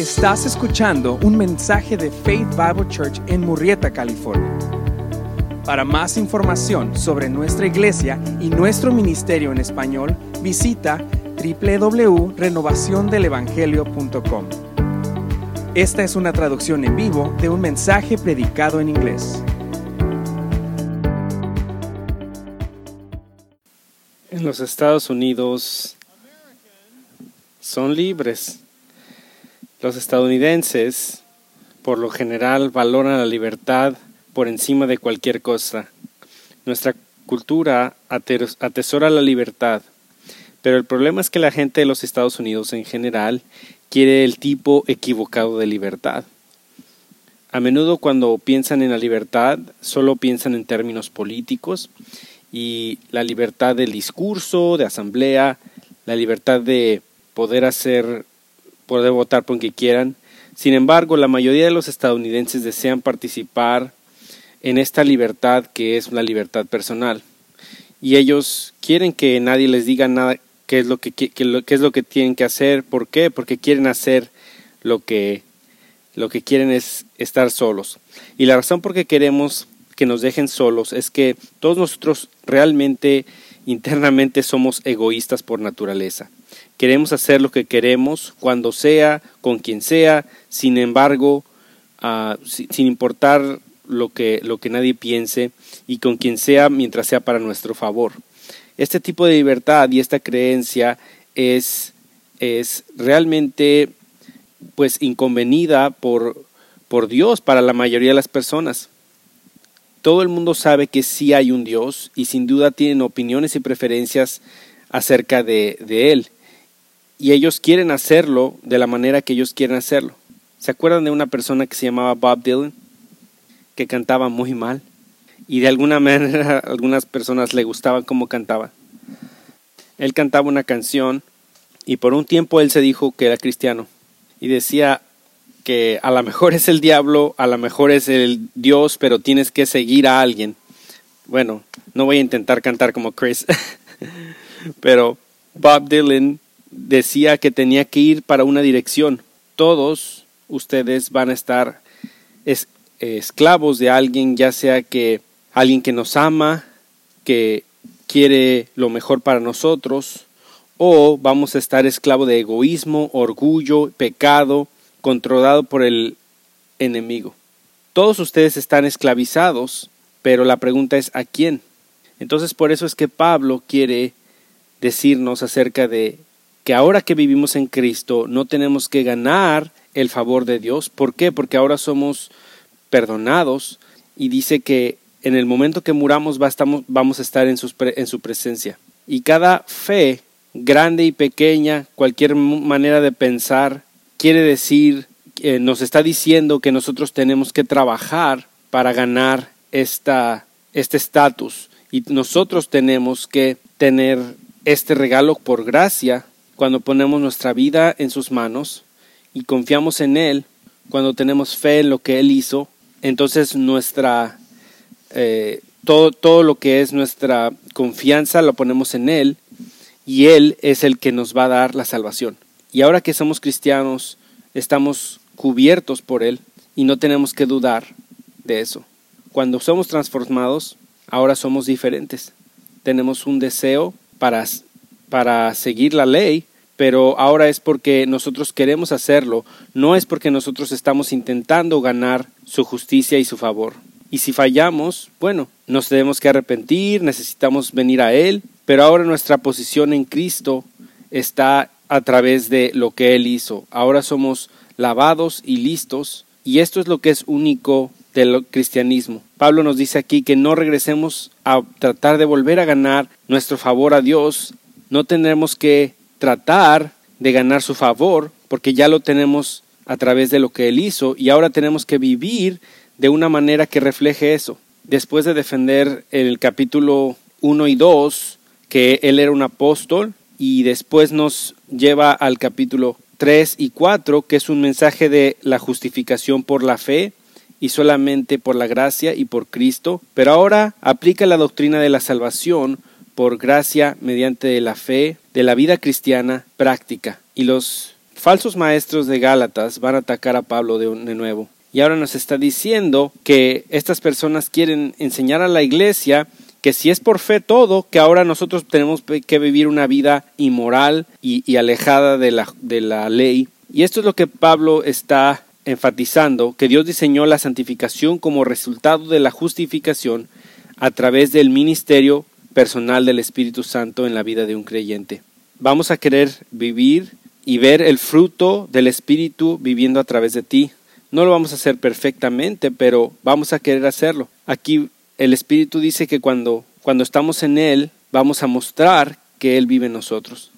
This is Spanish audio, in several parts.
Estás escuchando un mensaje de Faith Bible Church en Murrieta, California. Para más información sobre nuestra iglesia y nuestro ministerio en español, visita www.renovaciondelevangelio.com. Esta es una traducción en vivo de un mensaje predicado en inglés. En los Estados Unidos son libres. Los estadounidenses, por lo general, valoran la libertad por encima de cualquier cosa. Nuestra cultura atesora la libertad, pero el problema es que la gente de los Estados Unidos en general quiere el tipo equivocado de libertad. A menudo cuando piensan en la libertad solo piensan en términos políticos y la libertad del discurso, de asamblea, la libertad de poder hacer poder votar por quien quieran. Sin embargo, la mayoría de los estadounidenses desean participar en esta libertad que es la libertad personal. Y ellos quieren que nadie les diga nada qué es lo que, qué es lo que tienen que hacer. ¿Por qué? Porque quieren hacer lo que, lo que quieren es estar solos. Y la razón por qué queremos que nos dejen solos es que todos nosotros realmente internamente somos egoístas por naturaleza. Queremos hacer lo que queremos, cuando sea, con quien sea, sin embargo, ah, sin importar lo que, lo que nadie piense y con quien sea mientras sea para nuestro favor. Este tipo de libertad y esta creencia es, es realmente pues inconvenida por, por Dios para la mayoría de las personas. Todo el mundo sabe que sí hay un Dios y sin duda tienen opiniones y preferencias acerca de, de Él y ellos quieren hacerlo de la manera que ellos quieren hacerlo. ¿Se acuerdan de una persona que se llamaba Bob Dylan? Que cantaba muy mal. Y de alguna manera algunas personas le gustaban cómo cantaba. Él cantaba una canción y por un tiempo él se dijo que era cristiano. Y decía que a lo mejor es el diablo, a lo mejor es el Dios, pero tienes que seguir a alguien. Bueno, no voy a intentar cantar como Chris. pero Bob Dylan decía que tenía que ir para una dirección. Todos ustedes van a estar esclavos de alguien, ya sea que alguien que nos ama, que quiere lo mejor para nosotros, o vamos a estar esclavo de egoísmo, orgullo, pecado, controlado por el enemigo. Todos ustedes están esclavizados, pero la pregunta es ¿a quién? Entonces por eso es que Pablo quiere decirnos acerca de que ahora que vivimos en Cristo no tenemos que ganar el favor de Dios. ¿Por qué? Porque ahora somos perdonados y dice que en el momento que muramos vamos a estar en, su presencia. Y cada fe, grande y pequeña, cualquier manera de pensar, quiere decir, eh, nos está diciendo que nosotros tenemos que trabajar para ganar este estatus. Y nosotros tenemos que tener este regalo por gracia cuando ponemos nuestra vida en sus manos y confiamos en Él, cuando tenemos fe en lo que Él hizo, entonces nuestra eh, todo, todo lo que es nuestra confianza lo ponemos en Él y Él es el que nos va a dar la salvación. Y ahora que somos cristianos, estamos cubiertos por Él y no tenemos que dudar de eso. Cuando somos transformados, ahora somos diferentes. Tenemos un deseo para, para seguir la ley, pero ahora es porque nosotros queremos hacerlo, no es porque nosotros estamos intentando ganar su justicia y su favor. Y si fallamos, bueno, nos tenemos que arrepentir, necesitamos venir a Él, pero ahora nuestra posición en Cristo está a través de lo que Él hizo. Ahora somos lavados y listos, y esto es lo que es único del cristianismo. Pablo nos dice aquí que no regresemos a tratar de volver a ganar nuestro favor a Dios, no tendremos que tratar de ganar su favor, porque ya lo tenemos a través de lo que él hizo y ahora tenemos que vivir de una manera que refleje eso. Después de defender el capítulo 1 y 2, que él era un apóstol, y después nos lleva al capítulo 3 y 4, que es un mensaje de la justificación por la fe y solamente por la gracia y por Cristo, pero ahora aplica la doctrina de la salvación por gracia mediante la fe de la vida cristiana práctica. Y los falsos maestros de Gálatas van a atacar a Pablo de, nuevo. Y ahora nos está diciendo que estas personas quieren enseñar a la iglesia que si es por fe todo, que ahora nosotros tenemos que vivir una vida inmoral y, alejada de la, de la ley. Y esto es lo que Pablo está enfatizando, que Dios diseñó la santificación como resultado de la justificación a través del ministerio personal del Espíritu Santo en la vida de un creyente. Vamos a querer vivir y ver el fruto del Espíritu viviendo a través de ti. No lo vamos a hacer perfectamente, pero vamos a querer hacerlo. Aquí el Espíritu dice que cuando, cuando estamos en Él, vamos a mostrar que Él vive en nosotros.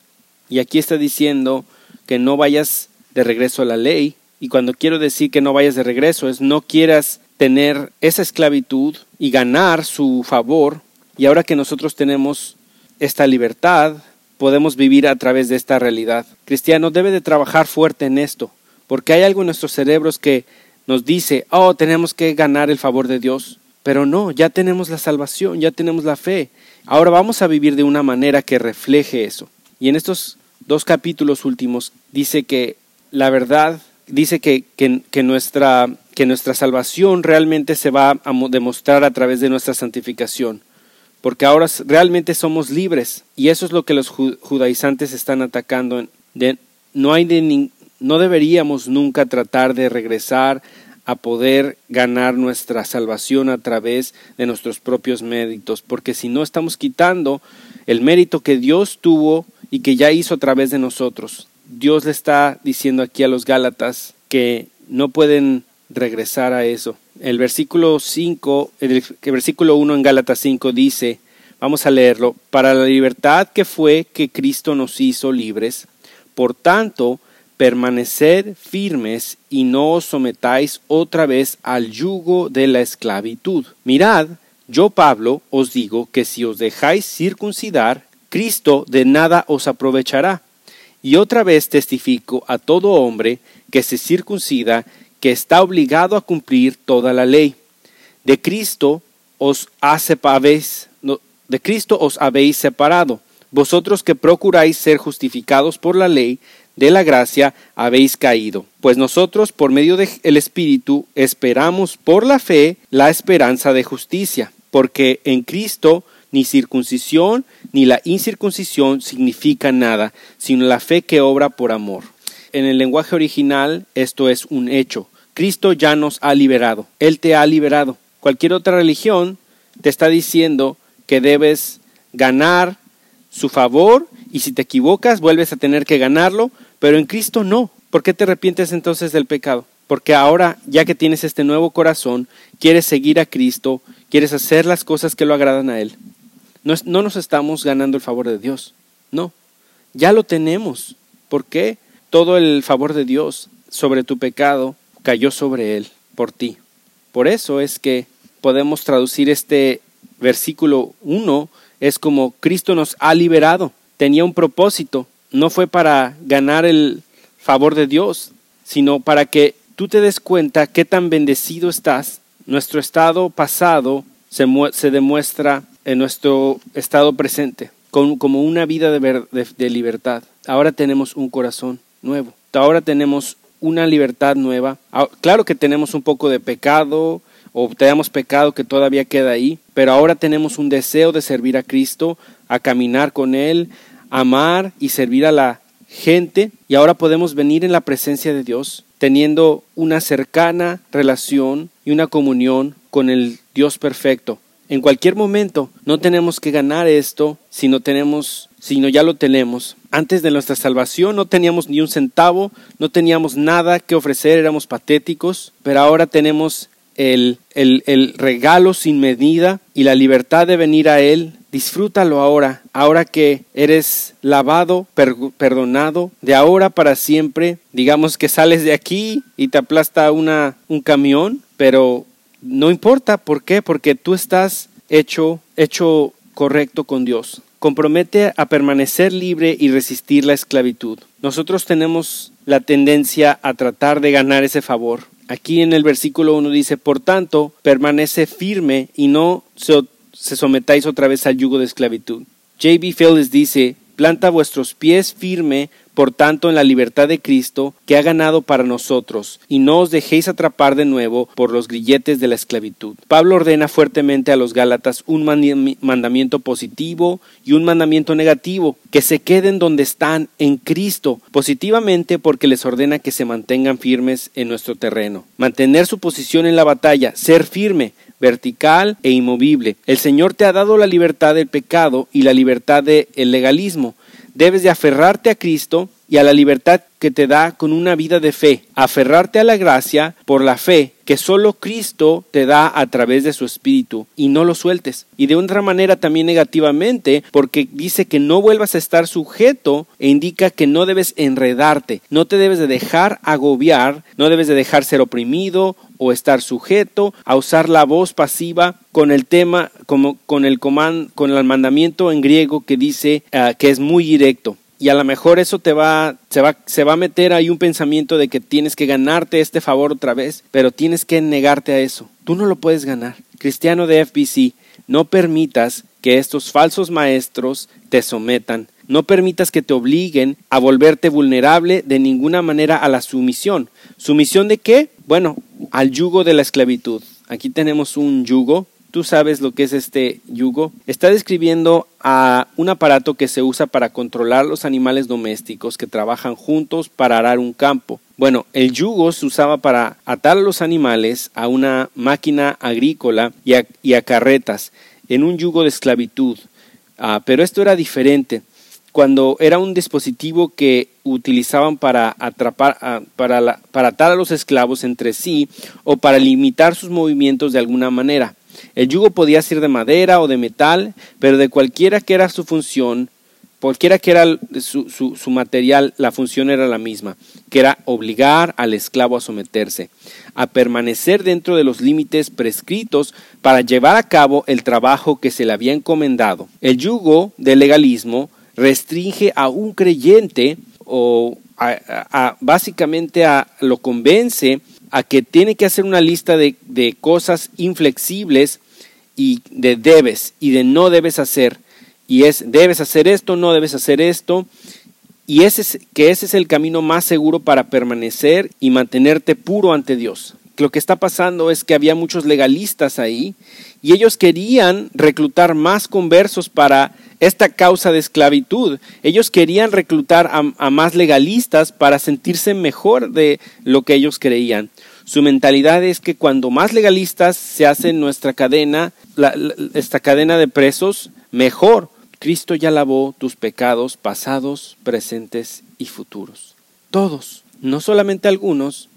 Y aquí está diciendo que no vayas de regreso a la ley. Y cuando quiero decir que no vayas de regreso es no quieras tener esa esclavitud y ganar su favor. Y ahora que nosotros tenemos esta libertad, podemos vivir a través de esta realidad. Cristiano debe de trabajar fuerte en esto, porque hay algo en nuestros cerebros que nos dice, oh, tenemos que ganar el favor de Dios. Pero no, ya tenemos la salvación, ya tenemos la fe. Ahora vamos a vivir de una manera que refleje eso. Y en estos dos capítulos últimos dice que la verdad, dice que, que, nuestra, que nuestra salvación realmente se va a demostrar a través de nuestra santificación. Porque ahora realmente somos libres. Y eso es lo que los judaizantes están atacando. No, hay de, no deberíamos nunca tratar de regresar a poder ganar nuestra salvación a través de nuestros propios méritos, porque si no estamos quitando el mérito que Dios tuvo y que ya hizo a través de nosotros. Dios le está diciendo aquí a los Gálatas que no pueden regresar a eso. El versículo 5, el, versículo 1 en Gálatas 5 dice, vamos a leerlo, para la libertad que fue que Cristo nos hizo libres, por tanto, permaneced firmes y no os sometáis otra vez al yugo de la esclavitud. Mirad, yo Pablo os digo que si os dejáis circuncidar, Cristo de nada os aprovechará. Y otra vez testifico a todo hombre que se circuncida que está obligado a cumplir toda la ley. De Cristo os habéis, de Cristo os habéis separado, vosotros que procuráis ser justificados por la ley, de la gracia habéis caído, pues nosotros por medio del Espíritu esperamos por la fe la esperanza de justicia, porque en Cristo ni circuncisión ni la incircuncisión significa nada, sino la fe que obra por amor. En el lenguaje original esto es un hecho. Cristo ya nos ha liberado, Él te ha liberado. Cualquier otra religión te está diciendo que debes ganar su favor y si te equivocas vuelves a tener que ganarlo, pero en Cristo no. ¿Por qué te arrepientes entonces del pecado? Porque ahora, ya que tienes este nuevo corazón, quieres seguir a Cristo, quieres hacer las cosas que lo agradan a Él. No, no nos estamos ganando el favor de Dios, no, ya lo tenemos. ¿Por qué? Todo el favor de Dios sobre tu pecado cayó sobre Él, por ti. Por eso es que podemos traducir este versículo 1, es como Cristo nos ha liberado tenía un propósito, no fue para ganar el favor de Dios, sino para que tú te des cuenta qué tan bendecido estás. Nuestro estado pasado se, se demuestra en nuestro estado presente, como una vida de, de libertad. Ahora tenemos un corazón nuevo, ahora tenemos una libertad nueva. Ah, claro que tenemos un poco de pecado, o tenemos pecado que todavía queda ahí, pero ahora tenemos un deseo de servir a Cristo, a caminar con Él, amar y servir a la gente y ahora podemos venir en la presencia de Dios teniendo una cercana relación y una comunión con el Dios perfecto. En cualquier momento no tenemos que ganar esto si no tenemos, sino ya lo tenemos. Antes de nuestra salvación no teníamos ni un centavo, no teníamos nada que ofrecer, éramos patéticos, pero ahora tenemos el, el, el regalo sin medida y la libertad de venir a Él Disfrútalo ahora, ahora que eres lavado, perdonado, de ahora para siempre. Digamos que sales de aquí y te aplasta una, un camión, pero no importa, ¿por qué? Porque tú estás hecho, hecho correcto con Dios. Compromete a permanecer libre y resistir la esclavitud. Nosotros tenemos la tendencia a tratar de ganar ese favor. Aquí en el versículo 1 dice, por tanto, permanece firme y no se sometáis otra vez al yugo de esclavitud. J.B. Phillips dice, Planta vuestros pies firme, por tanto, en la libertad de Cristo, que ha ganado para nosotros, y no os dejéis atrapar de nuevo por los grilletes de la esclavitud. Pablo ordena fuertemente a los Gálatas un mandamiento positivo y un mandamiento negativo, que se queden donde están en Cristo, positivamente porque les ordena que se mantengan firmes en nuestro terreno, mantener su posición en la batalla, ser firme, vertical e inmovible. El Señor te ha dado la libertad del pecado y la libertad del legalismo. Debes de aferrarte a Cristo y a la libertad que te da con una vida de fe, aferrarte a la gracia por la fe que solo Cristo te da a través de su Espíritu y no lo sueltes. Y de otra manera también negativamente porque dice que no vuelvas a estar sujeto e indica que no debes enredarte, no te debes de dejar agobiar, no debes de dejar ser oprimido o estar sujeto a usar la voz pasiva con el tema como con el comando con el mandamiento en griego que dice ah, que es muy directo y a lo mejor eso te va se, va, se va a meter ahí un pensamiento de que tienes que ganarte este favor otra vez, pero tienes que negarte a eso. Tú no lo puedes ganar. Cristiano de FBC, no permitas que estos falsos maestros te sometan. No permitas que te obliguen a volverte vulnerable de ninguna manera a la sumisión. ¿Sumisión de qué? Bueno, al yugo de la esclavitud. Aquí tenemos un yugo tú sabes lo que es este yugo. Está describiendo a un aparato que se usa para controlar los animales domésticos que trabajan juntos para arar un campo. Bueno, el yugo se usaba para atar a los animales a una máquina agrícola y a, carretas en un yugo de esclavitud. Ah, pero esto era diferente cuando era un dispositivo que utilizaban para atrapar para, para atar a los esclavos entre sí o para limitar sus movimientos de alguna manera. El yugo podía ser de madera o de metal, pero de cualquiera que era su función, cualquiera que era su, su, material, la función era la misma, que era obligar al esclavo a someterse, a permanecer dentro de los límites prescritos para llevar a cabo el trabajo que se le había encomendado. El yugo del legalismo restringe a un creyente o básicamente a, lo convence a que tiene que hacer una lista de, de cosas inflexibles y de debes y de no debes hacer. Y es debes hacer esto, no debes hacer esto. Y ese es, que ese es el camino más seguro para permanecer y mantenerte puro ante Dios. Lo que está pasando es que había muchos legalistas ahí y ellos querían reclutar más conversos para esta causa de esclavitud. Ellos querían reclutar a, más legalistas para sentirse mejor de lo que ellos creían. Su mentalidad es que cuando más legalistas se hace nuestra cadena, esta cadena de presos, mejor. Cristo ya lavó tus pecados pasados, presentes y futuros. Todos, no solamente algunos,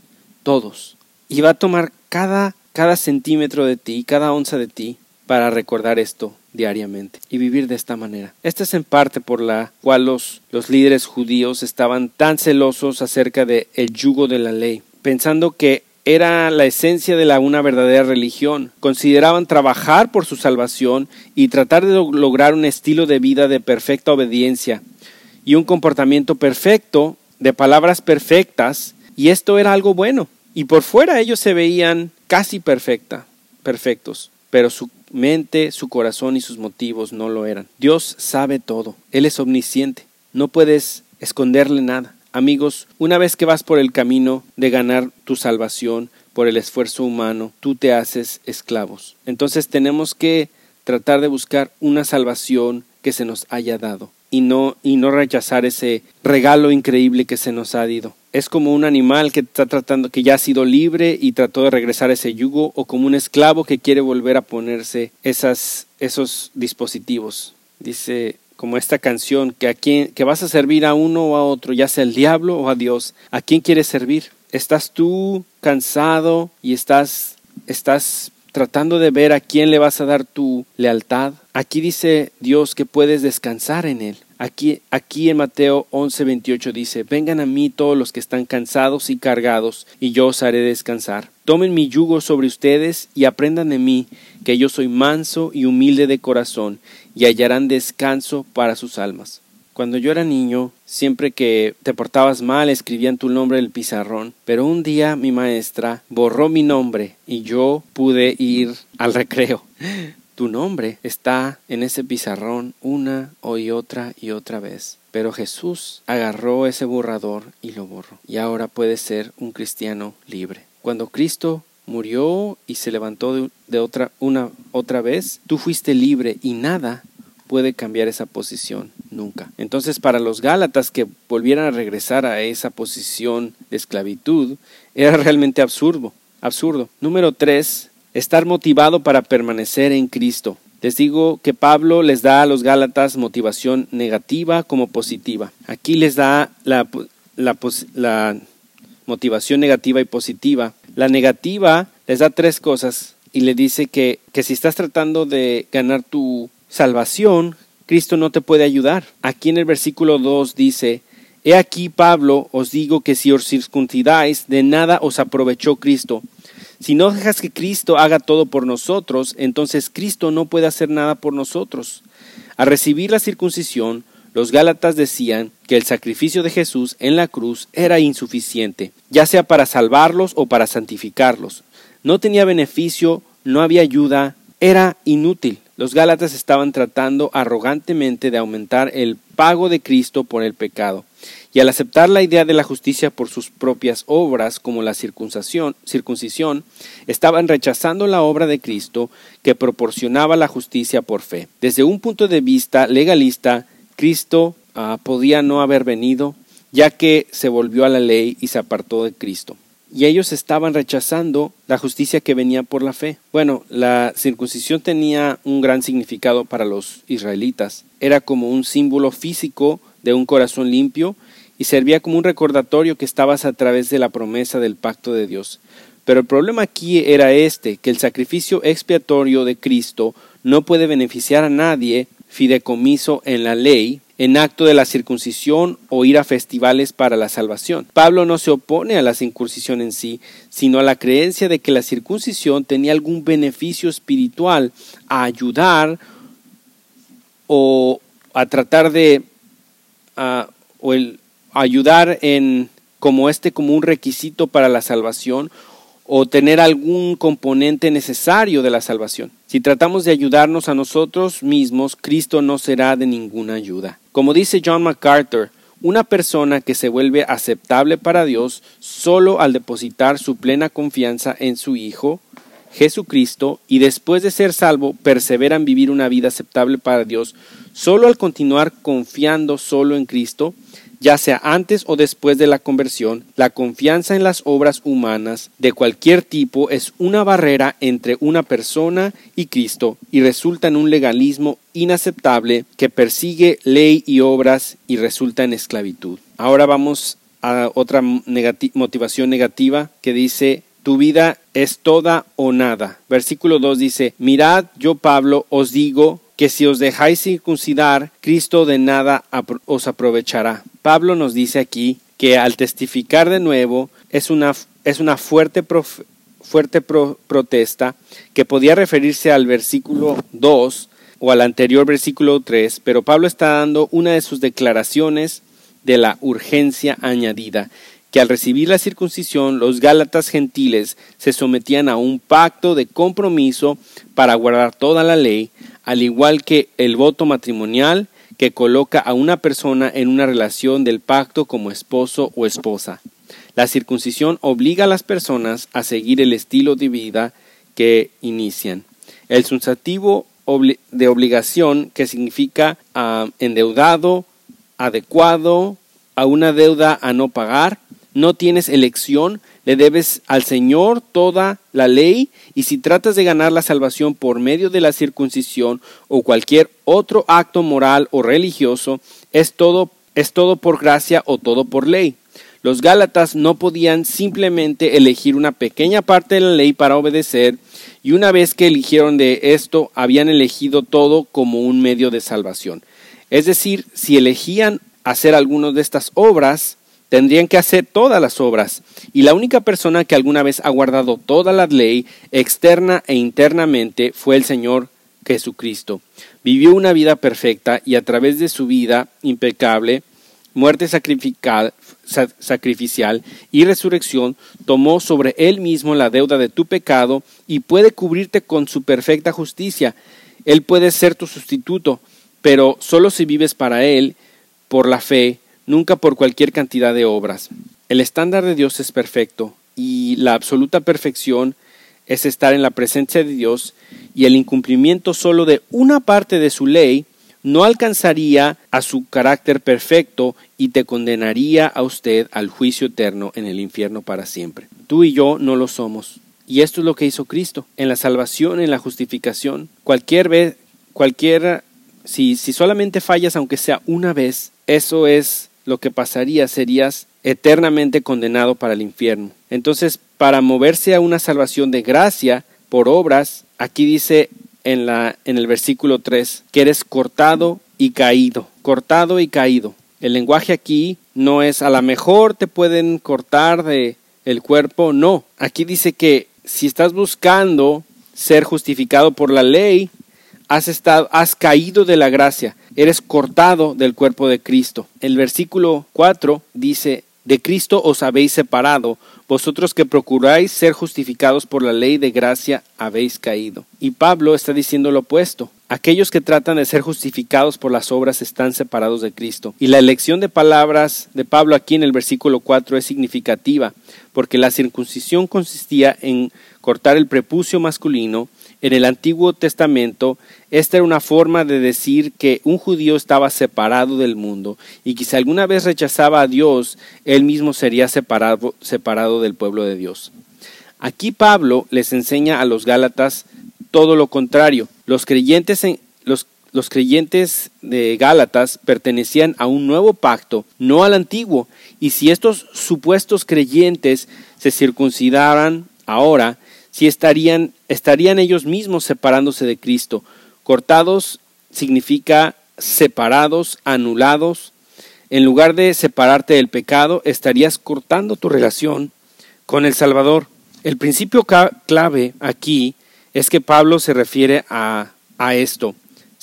todos. Y va a tomar cada, cada centímetro de ti, cada onza de ti, para recordar esto diariamente y vivir de esta manera. Esta es en parte por la cual los, los líderes judíos estaban tan celosos acerca del el yugo de la ley, pensando que era la esencia de la una verdadera religión. Consideraban trabajar por su salvación y tratar de lograr un estilo de vida de perfecta obediencia y un comportamiento perfecto, de palabras perfectas, y esto era algo bueno. Y por fuera ellos se veían casi perfecta, perfectos, pero su mente, su corazón y sus motivos no lo eran. Dios sabe todo, Él es omnisciente, no puedes esconderle nada. Amigos, una vez que vas por el camino de ganar tu salvación por el esfuerzo humano, tú te haces esclavos. Entonces tenemos que tratar de buscar una salvación que se nos haya dado y no y no rechazar ese regalo increíble que se nos ha dado. Es como un animal que está tratando que ya ha sido libre y trató de regresar a ese yugo o como un esclavo que quiere volver a ponerse esas esos dispositivos. Dice como esta canción, que a quién, que vas a servir a uno o a otro, ya sea el diablo o a Dios. ¿A quién quieres servir? ¿Estás tú cansado y estás, estás tratando de ver a quién le vas a dar tu lealtad? Aquí dice Dios que puedes descansar en Él. Aquí, aquí en Mateo 11:28 dice, vengan a mí todos los que están cansados y cargados, y yo os haré descansar. Tomen mi yugo sobre ustedes y aprendan de mí, que yo soy manso y humilde de corazón, y hallarán descanso para sus almas. Cuando yo era niño, siempre que te portabas mal escribían tu nombre en el pizarrón, pero un día mi maestra borró mi nombre y yo pude ir al recreo. Tu nombre está en ese pizarrón una y otra y otra vez. Pero Jesús agarró ese borrador y lo borró. Y ahora puedes ser un cristiano libre. Cuando Cristo murió y se levantó de, otra una otra vez, tú fuiste libre y nada puede cambiar esa posición nunca. Entonces, para los Gálatas que volvieran a regresar a esa posición de esclavitud, era realmente absurdo. Absurdo. Número tres, estar motivado para permanecer en Cristo. Les digo que Pablo les da a los Gálatas motivación negativa como positiva. Aquí les da la, motivación negativa y positiva. La negativa les da tres cosas y le dice que, que si estás tratando de ganar tu salvación, Cristo no te puede ayudar. Aquí en el versículo 2 dice, He aquí, Pablo, os digo que si os circuncidáis, de nada os aprovechó Cristo. Si no dejas que Cristo haga todo por nosotros, entonces Cristo no puede hacer nada por nosotros. Al recibir la circuncisión, los Gálatas decían que el sacrificio de Jesús en la cruz era insuficiente, ya sea para salvarlos o para santificarlos. No tenía beneficio, no había ayuda, era inútil. Los Gálatas estaban tratando arrogantemente de aumentar el pago de Cristo por el pecado, y al aceptar la idea de la justicia por sus propias obras, como la circuncisión, circuncisión, estaban rechazando la obra de Cristo que proporcionaba la justicia por fe. Desde un punto de vista legalista, Cristo ah, podía no haber venido, ya que se volvió a la ley y se apartó de Cristo y ellos estaban rechazando la justicia que venía por la fe. Bueno, la circuncisión tenía un gran significado para los israelitas. Era como un símbolo físico de un corazón limpio y servía como un recordatorio que estabas a través de la promesa del pacto de Dios. Pero el problema aquí era este, que el sacrificio expiatorio de Cristo no puede beneficiar a nadie fideicomiso en la ley, en acto de la circuncisión o ir a festivales para la salvación. Pablo no se opone a la circuncisión en sí, sino a la creencia de que la circuncisión tenía algún beneficio espiritual a ayudar o a tratar de o el, ayudar en como este como un requisito para la salvación o tener algún componente necesario de la salvación. Si tratamos de ayudarnos a nosotros mismos, Cristo no será de ninguna ayuda. Como dice John MacArthur, una persona que se vuelve aceptable para Dios solo al depositar su plena confianza en su Hijo, Jesucristo, y después de ser salvo, persevera en vivir una vida aceptable para Dios, solo al continuar confiando solo en Cristo, ya sea antes o después de la conversión, la confianza en las obras humanas de cualquier tipo es una barrera entre una persona y Cristo y resulta en un legalismo inaceptable que persigue ley y obras y resulta en esclavitud. Ahora vamos a otra motivación negativa que dice tu vida es toda o nada. Versículo 2 dice, mirad, yo Pablo os digo que si os dejáis circuncidar, Cristo de nada os aprovechará. Pablo nos dice aquí que al testificar de nuevo es una, es una fuerte, fuerte protesta que podía referirse al versículo 2 o al anterior versículo 3, pero Pablo está dando una de sus declaraciones de la urgencia añadida, que al recibir la circuncisión los Gálatas gentiles se sometían a un pacto de compromiso para guardar toda la ley, al igual que el voto matrimonial que coloca a una persona en una relación del pacto como esposo o esposa. La circuncisión obliga a las personas a seguir el estilo de vida que inician. El sustantivo de obligación, que significa ah, endeudado, adecuado, a una deuda a no pagar, no tienes elección, le debes al Señor toda la ley y si tratas de ganar la salvación por medio de la circuncisión o cualquier otro acto moral o religioso, es todo, es todo por gracia o todo por ley. Los Gálatas no podían simplemente elegir una pequeña parte de la ley para obedecer y una vez que eligieron de esto habían elegido todo como un medio de salvación. Es decir, si elegían hacer algunas de estas obras, tendrían que hacer todas las obras, y la única persona que alguna vez ha guardado toda la ley, externa e internamente, fue el Señor Jesucristo. Vivió una vida perfecta y a través de su vida impecable, muerte sacrificial y resurrección, tomó sobre él mismo la deuda de tu pecado y puede cubrirte con su perfecta justicia. Él puede ser tu sustituto, pero solo si vives para Él, por la fe, nunca por cualquier cantidad de obras. El estándar de Dios es perfecto y la absoluta perfección es estar en la presencia de Dios y el incumplimiento solo de una parte de su ley no alcanzaría a su carácter perfecto y te condenaría a usted al juicio eterno en el infierno para siempre. Tú y yo no lo somos. Y esto es lo que hizo Cristo. En la salvación, en la justificación, cualquier vez, cualquier, si, si solamente fallas aunque sea una vez, eso es lo que pasaría, serías eternamente condenado para el infierno. Entonces, para moverse a una salvación de gracia por obras, aquí dice en, la, en el versículo 3, que eres cortado y caído, cortado y caído. El lenguaje aquí no es a lo mejor te pueden cortar de el cuerpo, no. Aquí dice que si estás buscando ser justificado por la ley, has estado has caído de la gracia, eres cortado del cuerpo de Cristo. El versículo 4 dice, de Cristo os habéis separado, vosotros que procuráis ser justificados por la ley de gracia habéis caído. Y Pablo está diciendo lo opuesto. Aquellos que tratan de ser justificados por las obras están separados de Cristo. Y la elección de palabras de Pablo aquí en el versículo 4 es significativa, porque la circuncisión consistía en cortar el prepucio masculino en el Antiguo Testamento, esta era una forma de decir que un judío estaba separado del mundo y que si alguna vez rechazaba a Dios, él mismo sería separado, separado del pueblo de Dios. Aquí Pablo les enseña a los Gálatas todo lo contrario. Los creyentes, en, los, los creyentes de Gálatas pertenecían a un nuevo pacto, no al antiguo, y si estos supuestos creyentes se circuncidaran ahora, si estarían, estarían ellos mismos separándose de Cristo. Cortados significa separados, anulados. En lugar de separarte del pecado, estarías cortando tu relación con el Salvador. El principio clave aquí es que Pablo se refiere a, a esto.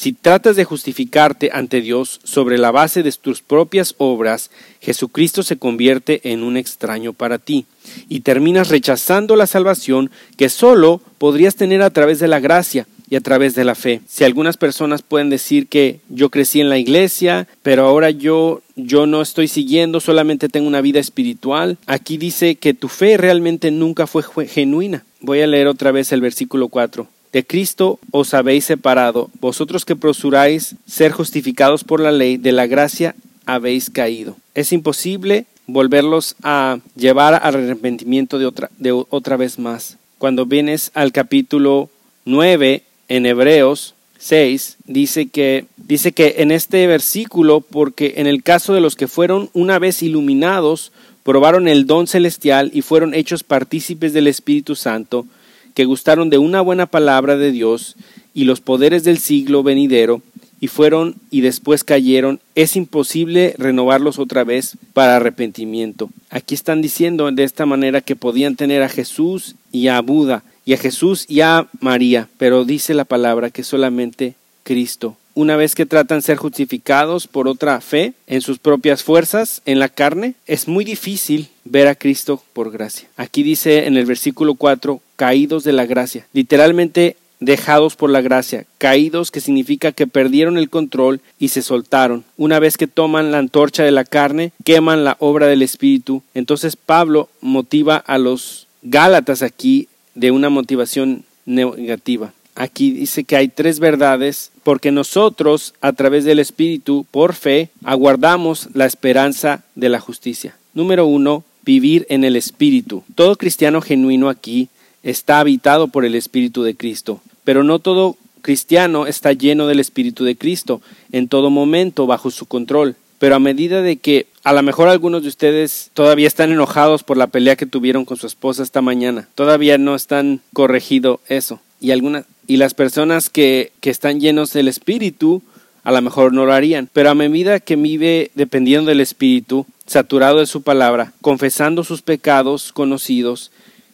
Si tratas de justificarte ante Dios sobre la base de tus propias obras, Jesucristo se convierte en un extraño para ti y terminas rechazando la salvación que solo podrías tener a través de la gracia y a través de la fe. Si algunas personas pueden decir que yo crecí en la iglesia, pero ahora yo yo no estoy siguiendo, solamente tengo una vida espiritual. Aquí dice que tu fe realmente nunca fue genuina. Voy a leer otra vez el versículo 4. De Cristo os habéis separado, vosotros que prosuráis ser justificados por la ley, de la gracia habéis caído. Es imposible volverlos a llevar al arrepentimiento de otra, de otra vez más. Cuando vienes al capítulo 9 en Hebreos 6, dice que, dice que en este versículo, porque en el caso de los que fueron una vez iluminados, probaron el don celestial y fueron hechos partícipes del Espíritu Santo, que gustaron de una buena palabra de Dios y los poderes del siglo venidero, y fueron y después cayeron, es imposible renovarlos otra vez para arrepentimiento. Aquí están diciendo de esta manera que podían tener a Jesús y a Buda, y a Jesús y a María, pero dice la palabra que solamente Cristo. Una vez que tratan ser justificados por otra fe en sus propias fuerzas, en la carne, es muy difícil ver a Cristo por gracia. Aquí dice en el versículo 4, caídos de la gracia. Literalmente dejados por la gracia, caídos que significa que perdieron el control y se soltaron. Una vez que toman la antorcha de la carne, queman la obra del Espíritu. Entonces Pablo motiva a los Gálatas aquí de una motivación negativa. Aquí dice que hay tres verdades, porque nosotros, a través del Espíritu, por fe, aguardamos la esperanza de la justicia. Número uno, vivir en el Espíritu. Todo cristiano genuino aquí está habitado por el Espíritu de Cristo, pero no todo cristiano está lleno del Espíritu de Cristo, en todo momento bajo su control. Pero a medida de que a lo mejor algunos de ustedes todavía están enojados por la pelea que tuvieron con su esposa esta mañana, todavía no están corregido eso. Y algunas y las personas que, que están llenos del Espíritu a lo mejor no lo harían. Pero a medida que vive dependiendo del Espíritu, saturado de su palabra, confesando sus pecados conocidos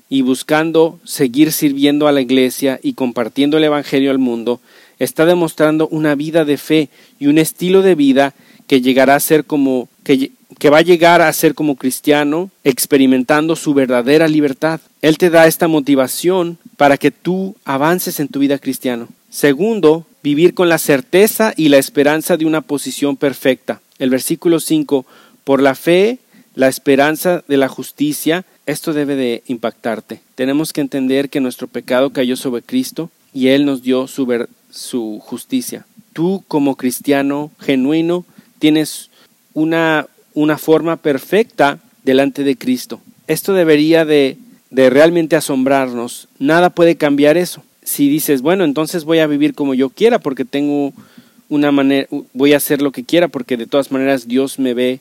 y buscando seguir sirviendo a la iglesia y compartiendo el Evangelio al mundo, está demostrando una vida de fe y un estilo de vida que llegará a ser como que, que, va a llegar a ser como cristiano experimentando su verdadera libertad. Él te da esta motivación para que tú avances en tu vida cristiana. Segundo, vivir con la certeza y la esperanza de una posición perfecta. El versículo 5, por la fe, la esperanza de la justicia, esto debe de impactarte. Tenemos que entender que nuestro pecado cayó sobre Cristo y Él nos dio su, su justicia. Tú como cristiano genuino tienes una, una forma perfecta delante de Cristo. Esto debería de, de realmente asombrarnos. Nada puede cambiar eso. Si dices, bueno, entonces voy a vivir como yo quiera porque tengo una manera, voy a hacer lo que quiera porque de todas maneras Dios me ve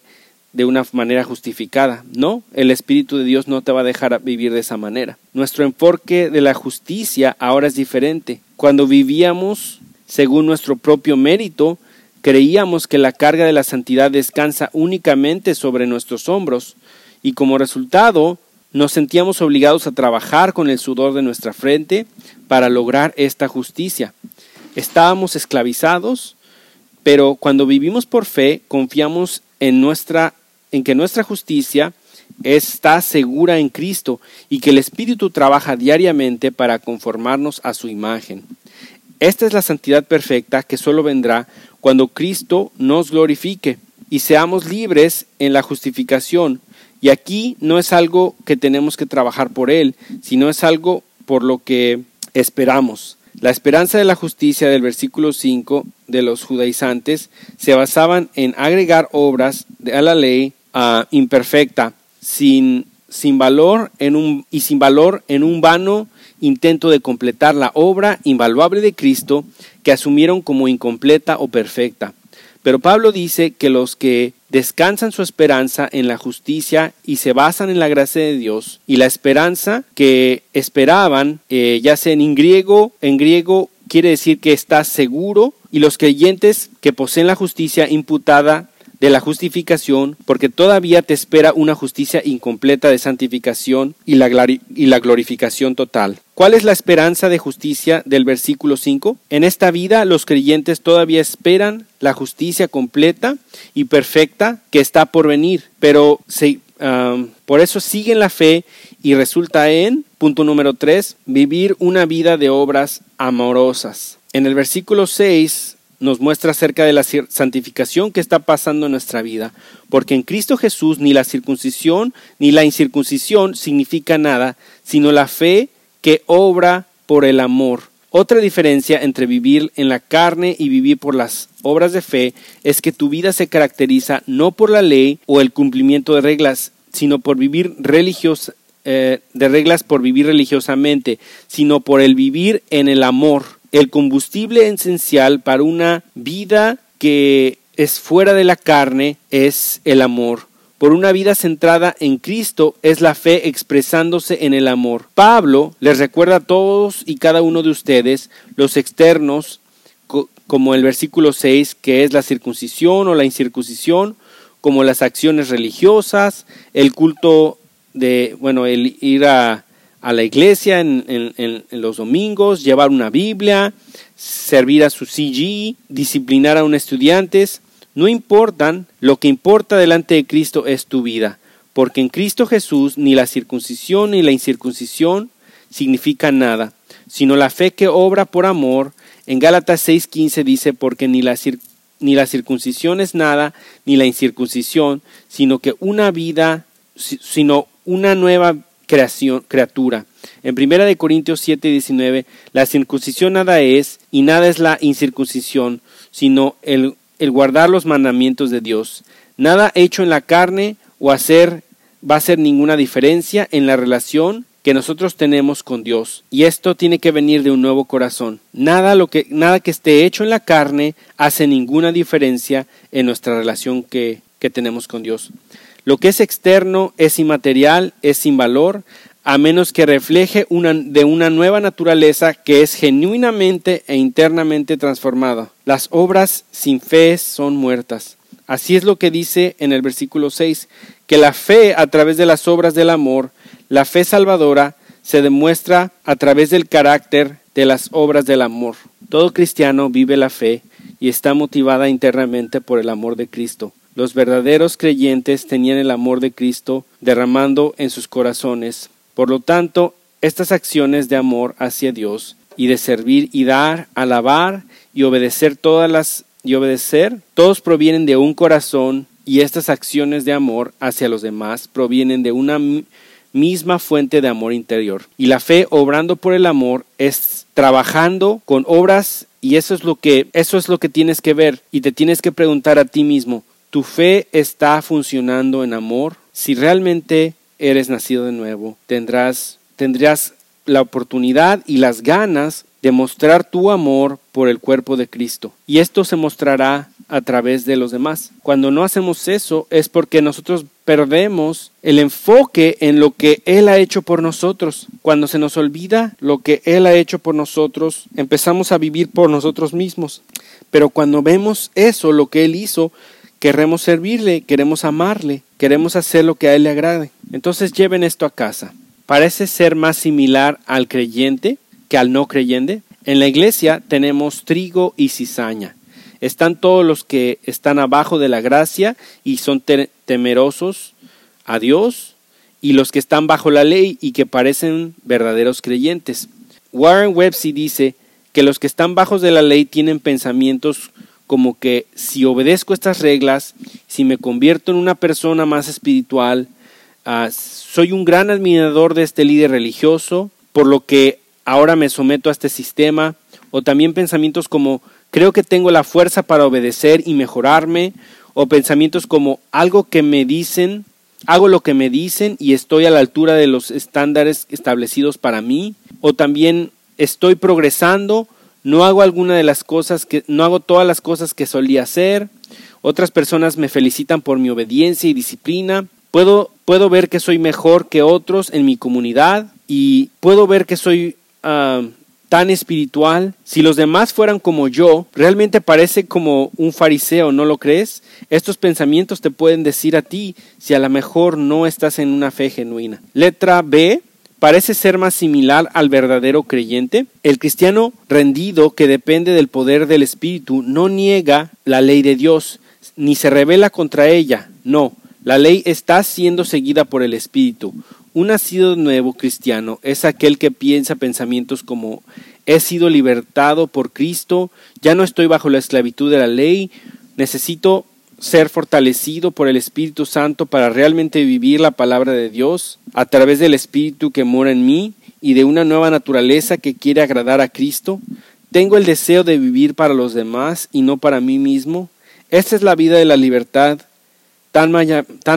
de una manera justificada. No, el Espíritu de Dios no te va a dejar vivir de esa manera. Nuestro enfoque de la justicia ahora es diferente. Cuando vivíamos según nuestro propio mérito, creíamos que la carga de la santidad descansa únicamente sobre nuestros hombros y como resultado nos sentíamos obligados a trabajar con el sudor de nuestra frente para lograr esta justicia. Estábamos esclavizados, pero cuando vivimos por fe confiamos en nuestra en que nuestra justicia está segura en Cristo y que el Espíritu trabaja diariamente para conformarnos a su imagen. Esta es la santidad perfecta que solo vendrá cuando Cristo nos glorifique y seamos libres en la justificación. Y aquí no es algo que tenemos que trabajar por Él, sino es algo por lo que esperamos. La esperanza de la justicia del versículo 5 de los judaizantes se basaban en agregar obras a la ley imperfecta, sin, sin valor en un, y sin valor en un vano intento de completar la obra invaluable de Cristo que asumieron como incompleta o perfecta. Pero Pablo dice que los que descansan su esperanza en la justicia y se basan en la gracia de Dios y la esperanza que esperaban, eh, ya sea en griego, en griego quiere decir que está seguro y los creyentes que poseen la justicia imputada de la justificación, porque todavía te espera una justicia incompleta de santificación y la, y la glorificación total. ¿Cuál es la esperanza de justicia del versículo 5? En esta vida los creyentes todavía esperan la justicia completa y perfecta que está por venir, pero se, por eso siguen la fe y resulta en, punto número 3, vivir una vida de obras amorosas. En el versículo 6 nos muestra acerca de la santificación que está pasando en nuestra vida, porque en Cristo Jesús ni la circuncisión ni la incircuncisión significa nada, sino la fe que obra por el amor. Otra diferencia entre vivir en la carne y vivir por las obras de fe es que tu vida se caracteriza no por la ley o el cumplimiento de reglas, sino por vivir religios, eh, de reglas por vivir religiosamente, sino por el vivir en el amor el combustible esencial para una vida que es fuera de la carne es el amor. Por una vida centrada en Cristo es la fe expresándose en el amor. Pablo les recuerda a todos y cada uno de ustedes los externos, como el versículo 6, que es la circuncisión o la incircuncisión, como las acciones religiosas, el culto de, bueno, el ir a a la iglesia en, los domingos, llevar una Biblia, servir a su CG, disciplinar a un estudiante, no importan, lo que importa delante de Cristo es tu vida, porque en Cristo Jesús ni la circuncisión ni la incircuncisión significan nada, sino la fe que obra por amor. En Gálatas 6:15 dice, porque ni la, ni la circuncisión es nada, ni la incircuncisión, sino que una vida, sino una nueva creación, criatura. En primera de Corintios 7, 19, la circuncisión nada es y nada es la incircuncisión, sino el, el guardar los mandamientos de Dios. Nada hecho en la carne o hacer va a hacer ninguna diferencia en la relación que nosotros tenemos con Dios. Y esto tiene que venir de un nuevo corazón. Nada, lo que, nada que esté hecho en la carne hace ninguna diferencia en nuestra relación que, que tenemos con Dios. Lo que es externo es inmaterial, es sin valor, a menos que refleje de una nueva naturaleza que es genuinamente e internamente transformada. Las obras sin fe son muertas. Así es lo que dice en el versículo 6, que la fe a través de las obras del amor, la fe salvadora, se demuestra a través del carácter de las obras del amor. Todo cristiano vive la fe y está motivada internamente por el amor de Cristo. Los verdaderos creyentes tenían el amor de Cristo derramando en sus corazones. Por lo tanto, estas acciones de amor hacia Dios y de servir y dar, alabar y obedecer todas las y obedecer, todos provienen de un corazón y estas acciones de amor hacia los demás provienen de una misma fuente de amor interior. Y la fe obrando por el amor es trabajando con obras y eso es lo que eso es lo que tienes que ver y te tienes que preguntar a ti mismo, ¿tu fe está funcionando en amor? Si realmente eres nacido de nuevo, tendrás tendrás la oportunidad y las ganas de mostrar tu amor por el cuerpo de Cristo. Y esto se mostrará a través de los demás. Cuando no hacemos eso es porque nosotros perdemos el enfoque en lo que Él ha hecho por nosotros. Cuando se nos olvida lo que Él ha hecho por nosotros, empezamos a vivir por nosotros mismos. Pero cuando vemos eso, lo que Él hizo, queremos servirle, queremos amarle, queremos hacer lo que a Él le agrade. Entonces lleven esto a casa parece ser más similar al creyente que al no creyente. En la iglesia tenemos trigo y cizaña. Están todos los que están abajo de la gracia y son temerosos a Dios y los que están bajo la ley y que parecen verdaderos creyentes. Warren Webster dice que los que están bajo de la ley tienen pensamientos como que si obedezco estas reglas, si me convierto en una persona más espiritual, Ah, soy un gran admirador de este líder religioso, por lo que ahora me someto a este sistema, o también pensamientos como creo que tengo la fuerza para obedecer y mejorarme, o pensamientos como algo que me dicen, hago lo que me dicen y estoy a la altura de los estándares establecidos para mí, o también estoy progresando, no hago alguna de las cosas que no hago todas las cosas que solía hacer. Otras personas me felicitan por mi obediencia y disciplina, Puedo, puedo ver que soy mejor que otros en mi comunidad y puedo ver que soy ah, tan espiritual. Si los demás fueran como yo, realmente parece como un fariseo, ¿no lo crees? Estos pensamientos te pueden decir a ti si a lo mejor no estás en una fe genuina. Letra B. Parece ser más similar al verdadero creyente. El cristiano rendido que depende del poder del Espíritu no niega la ley de Dios, ni se revela contra ella. No, la ley está siendo seguida por el Espíritu. Un nacido nuevo cristiano es aquel que piensa pensamientos como he sido libertado por Cristo, ya no estoy bajo la esclavitud de la ley, necesito ser fortalecido por el Espíritu Santo para realmente vivir la palabra de Dios a través del Espíritu que mora en mí y de una nueva naturaleza que quiere agradar a Cristo. Tengo el deseo de vivir para los demás y no para mí mismo. Esta es la vida de la libertad tan,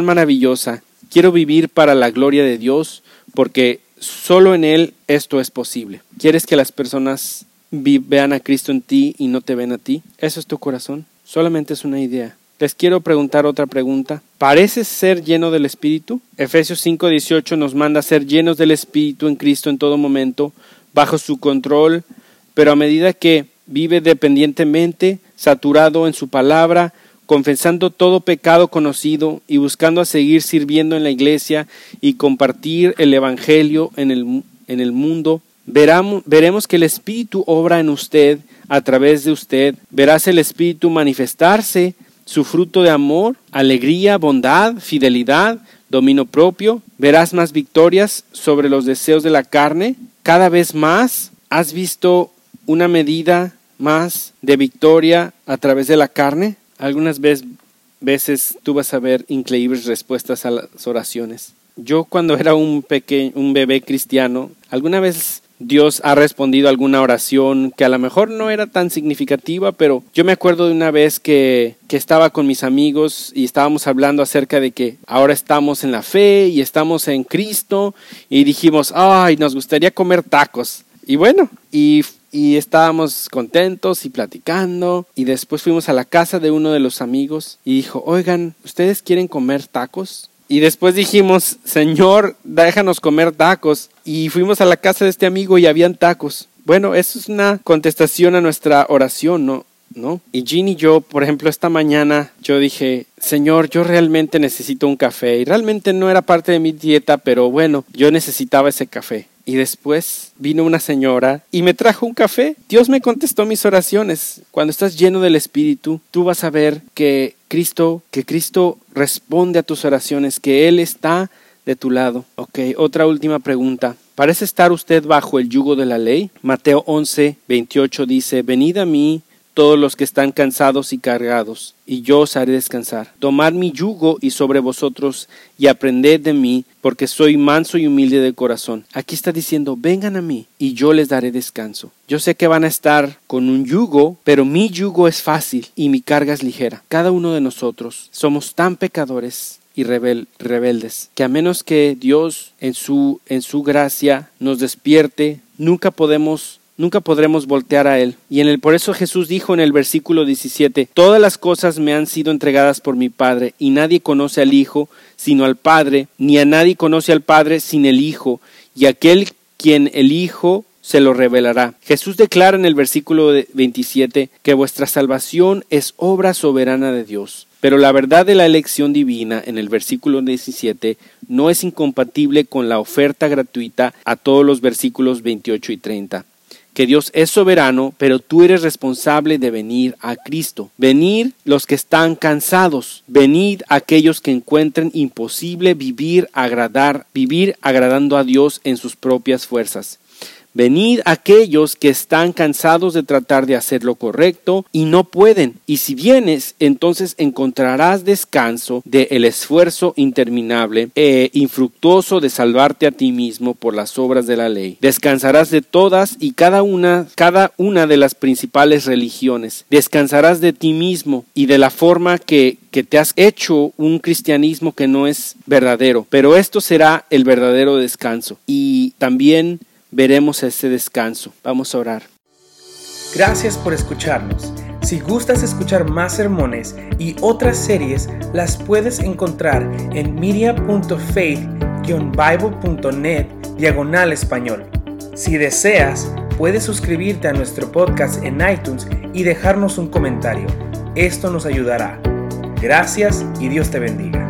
maravillosa. Quiero vivir para la gloria de Dios porque solo en Él esto es posible. ¿Quieres que las personas vean a Cristo en ti y no te ven a ti? ¿Eso es tu corazón? Solamente es una idea. Les quiero preguntar otra pregunta. ¿Pareces ser lleno del Espíritu? Efesios 5:18 nos manda ser llenos del Espíritu en Cristo en todo momento, bajo su control, pero a medida que vive dependientemente, saturado en su palabra, confesando todo pecado conocido y buscando a seguir sirviendo en la iglesia y compartir el Evangelio en el, en el mundo, veremos que el Espíritu obra en usted, a través de usted, verás el Espíritu manifestarse, su fruto de amor, alegría, bondad, fidelidad, dominio propio, verás más victorias sobre los deseos de la carne, cada vez más has visto una medida más de victoria a través de la carne. Algunas veces, tú vas a ver increíbles respuestas a las oraciones. Yo cuando era un pequeño, un bebé cristiano, alguna vez Dios ha respondido alguna oración que a lo mejor no era tan significativa, pero yo me acuerdo de una vez que, que, estaba con mis amigos y estábamos hablando acerca de que ahora estamos en la fe y estamos en Cristo y dijimos, ay, nos gustaría comer tacos. Y bueno, y y estábamos contentos y platicando y después fuimos a la casa de uno de los amigos y dijo, oigan, ¿ustedes quieren comer tacos? Y después dijimos, Señor, déjanos comer tacos. Y fuimos a la casa de este amigo y habían tacos. Bueno, eso es una contestación a nuestra oración, ¿no? ¿no? Y Jean y yo, por ejemplo, esta mañana yo dije, Señor, yo realmente necesito un café. Y realmente no era parte de mi dieta, pero bueno, yo necesitaba ese café. Y después vino una señora y me trajo un café. Dios me contestó mis oraciones. Cuando estás lleno del Espíritu, tú vas a ver que Cristo, que Cristo responde a tus oraciones, que Él está de tu lado. Ok, otra última pregunta. ¿Parece estar usted bajo el yugo de la ley? Mateo 11, 28 dice, Venid a mí todos los que están cansados y cargados, y yo os haré descansar. Tomad mi yugo y sobre vosotros y aprended de mí, porque soy manso y humilde de corazón. Aquí está diciendo, vengan a mí y yo les daré descanso. Yo sé que van a estar con un yugo, pero mi yugo es fácil y mi carga es ligera. Cada uno de nosotros somos tan pecadores y rebeldes, que a menos que Dios en su, en su gracia nos despierte, nunca podemos nunca podremos voltear a Él. Y en el por eso Jesús dijo en el versículo 17, Todas las cosas me han sido entregadas por mi Padre, y nadie conoce al Hijo sino al Padre, ni a nadie conoce al Padre sin el Hijo, y aquel quien el Hijo se lo revelará. Jesús declara en el versículo 27 que vuestra salvación es obra soberana de Dios. Pero la verdad de la elección divina en el versículo 17 no es incompatible con la oferta gratuita a todos los versículos 28 y 30 que Dios es soberano, pero tú eres responsable de venir a Cristo. Venir los que están cansados, venid aquellos que encuentren imposible vivir agradar, vivir agradando a Dios en sus propias fuerzas. Venid aquellos que están cansados de tratar de hacer lo correcto y no pueden. Y si vienes, entonces encontrarás descanso del esfuerzo interminable e infructuoso de salvarte a ti mismo por las obras de la ley. Descansarás de todas y cada una, cada una de las principales religiones. Descansarás de ti mismo y de la forma que que te has hecho un cristianismo que no es verdadero, pero esto será el verdadero descanso. Y también veremos ese descanso. Vamos a orar. Gracias por escucharnos. Si gustas escuchar más sermones y otras series, las puedes encontrar en media.faith-bible.net diagonal español. Si deseas, puedes suscribirte a nuestro podcast en iTunes y dejarnos un comentario. Esto nos ayudará. Gracias y Dios te bendiga.